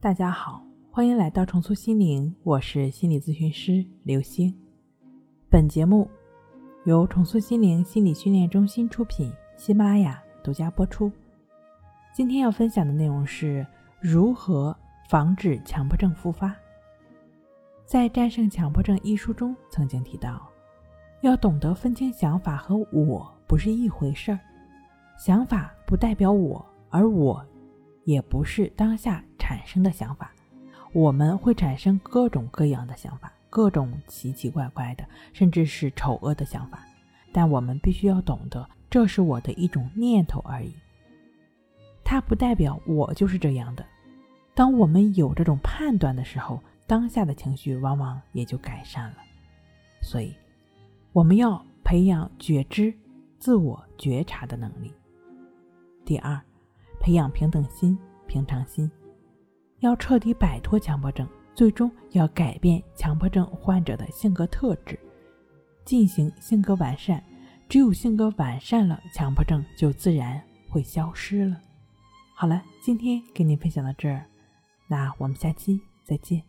大家好，欢迎来到重塑心灵，我是心理咨询师刘星。本节目由重塑心灵心理训练中心出品，喜马拉雅独家播出。今天要分享的内容是如何防止强迫症复发。在《战胜强迫症》一书中曾经提到，要懂得分清想法和我不是一回事儿，想法不代表我，而我也不是当下。产生的想法，我们会产生各种各样的想法，各种奇奇怪怪的，甚至是丑恶的想法。但我们必须要懂得，这是我的一种念头而已，它不代表我就是这样的。当我们有这种判断的时候，当下的情绪往往也就改善了。所以，我们要培养觉知、自我觉察的能力。第二，培养平等心、平常心。要彻底摆脱强迫症，最终要改变强迫症患者的性格特质，进行性格完善。只有性格完善了，强迫症就自然会消失了。好了，今天跟您分享到这儿，那我们下期再见。